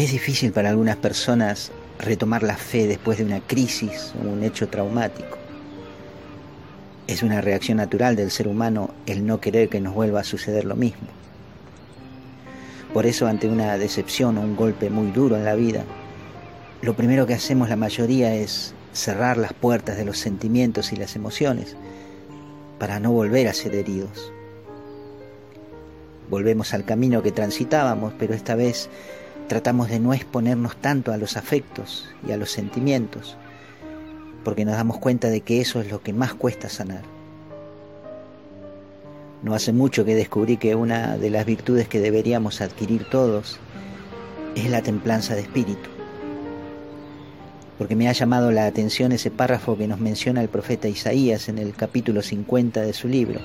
Es difícil para algunas personas retomar la fe después de una crisis o un hecho traumático. Es una reacción natural del ser humano el no querer que nos vuelva a suceder lo mismo. Por eso ante una decepción o un golpe muy duro en la vida, lo primero que hacemos la mayoría es cerrar las puertas de los sentimientos y las emociones para no volver a ser heridos. Volvemos al camino que transitábamos, pero esta vez tratamos de no exponernos tanto a los afectos y a los sentimientos, porque nos damos cuenta de que eso es lo que más cuesta sanar. No hace mucho que descubrí que una de las virtudes que deberíamos adquirir todos es la templanza de espíritu, porque me ha llamado la atención ese párrafo que nos menciona el profeta Isaías en el capítulo 50 de su libro,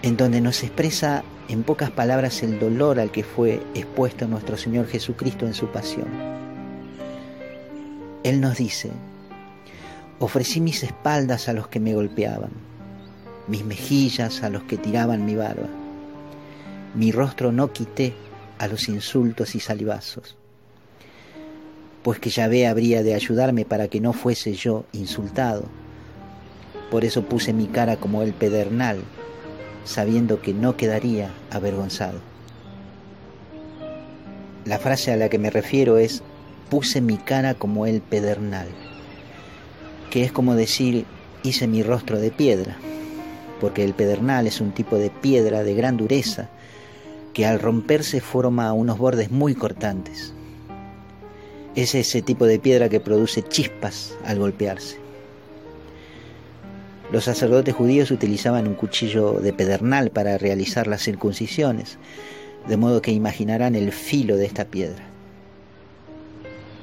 en donde nos expresa en pocas palabras el dolor al que fue expuesto nuestro Señor Jesucristo en su pasión. Él nos dice, ofrecí mis espaldas a los que me golpeaban, mis mejillas a los que tiraban mi barba, mi rostro no quité a los insultos y salivazos, pues que Yahvé habría de ayudarme para que no fuese yo insultado. Por eso puse mi cara como el pedernal sabiendo que no quedaría avergonzado. La frase a la que me refiero es puse mi cara como el pedernal, que es como decir hice mi rostro de piedra, porque el pedernal es un tipo de piedra de gran dureza que al romperse forma unos bordes muy cortantes. Es ese tipo de piedra que produce chispas al golpearse. Los sacerdotes judíos utilizaban un cuchillo de pedernal para realizar las circuncisiones, de modo que imaginarán el filo de esta piedra.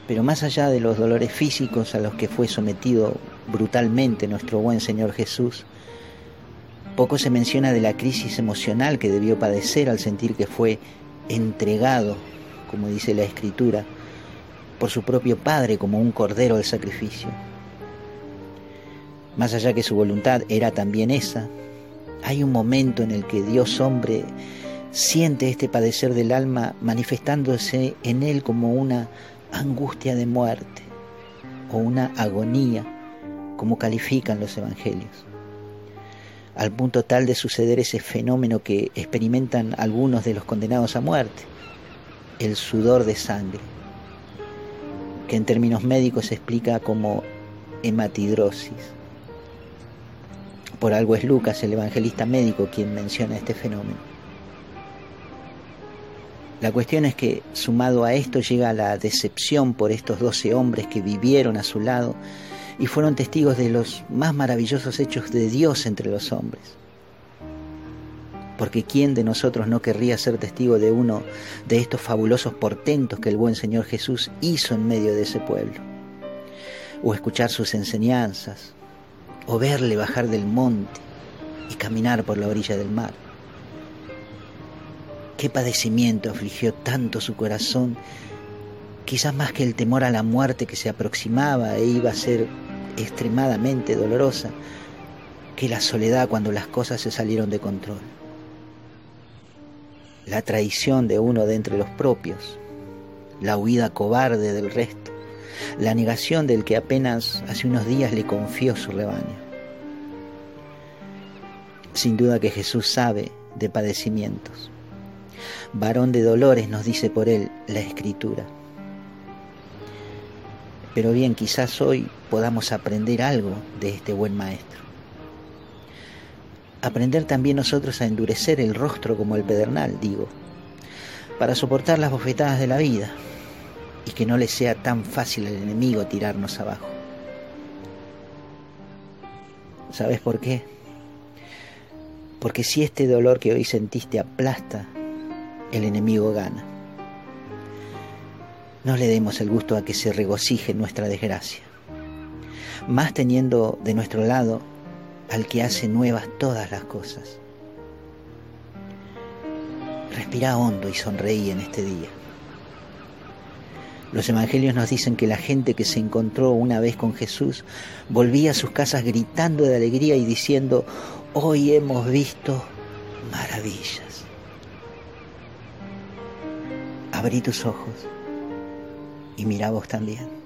Pero más allá de los dolores físicos a los que fue sometido brutalmente nuestro buen Señor Jesús, poco se menciona de la crisis emocional que debió padecer al sentir que fue entregado, como dice la Escritura, por su propio Padre como un cordero al sacrificio. Más allá que su voluntad era también esa, hay un momento en el que Dios hombre siente este padecer del alma manifestándose en él como una angustia de muerte o una agonía, como califican los evangelios, al punto tal de suceder ese fenómeno que experimentan algunos de los condenados a muerte, el sudor de sangre, que en términos médicos se explica como hematidrosis. Por algo es Lucas, el evangelista médico, quien menciona este fenómeno. La cuestión es que, sumado a esto, llega la decepción por estos doce hombres que vivieron a su lado y fueron testigos de los más maravillosos hechos de Dios entre los hombres. Porque ¿quién de nosotros no querría ser testigo de uno de estos fabulosos portentos que el buen Señor Jesús hizo en medio de ese pueblo? O escuchar sus enseñanzas, o verle bajar del monte y caminar por la orilla del mar. Qué padecimiento afligió tanto su corazón, quizás más que el temor a la muerte que se aproximaba e iba a ser extremadamente dolorosa, que la soledad cuando las cosas se salieron de control. La traición de uno de entre los propios, la huida cobarde del resto, la negación del que apenas hace unos días le confió su rebaño. Sin duda que Jesús sabe de padecimientos. Varón de dolores nos dice por él la escritura. Pero bien, quizás hoy podamos aprender algo de este buen maestro. Aprender también nosotros a endurecer el rostro como el pedernal, digo, para soportar las bofetadas de la vida, y que no le sea tan fácil al enemigo tirarnos abajo. ¿Sabes por qué? Porque si este dolor que hoy sentiste aplasta, el enemigo gana. No le demos el gusto a que se regocije nuestra desgracia, más teniendo de nuestro lado al que hace nuevas todas las cosas. Respira hondo y sonreí en este día. Los evangelios nos dicen que la gente que se encontró una vez con Jesús volvía a sus casas gritando de alegría y diciendo, hoy hemos visto maravillas. Abrí tus ojos y mira vos también.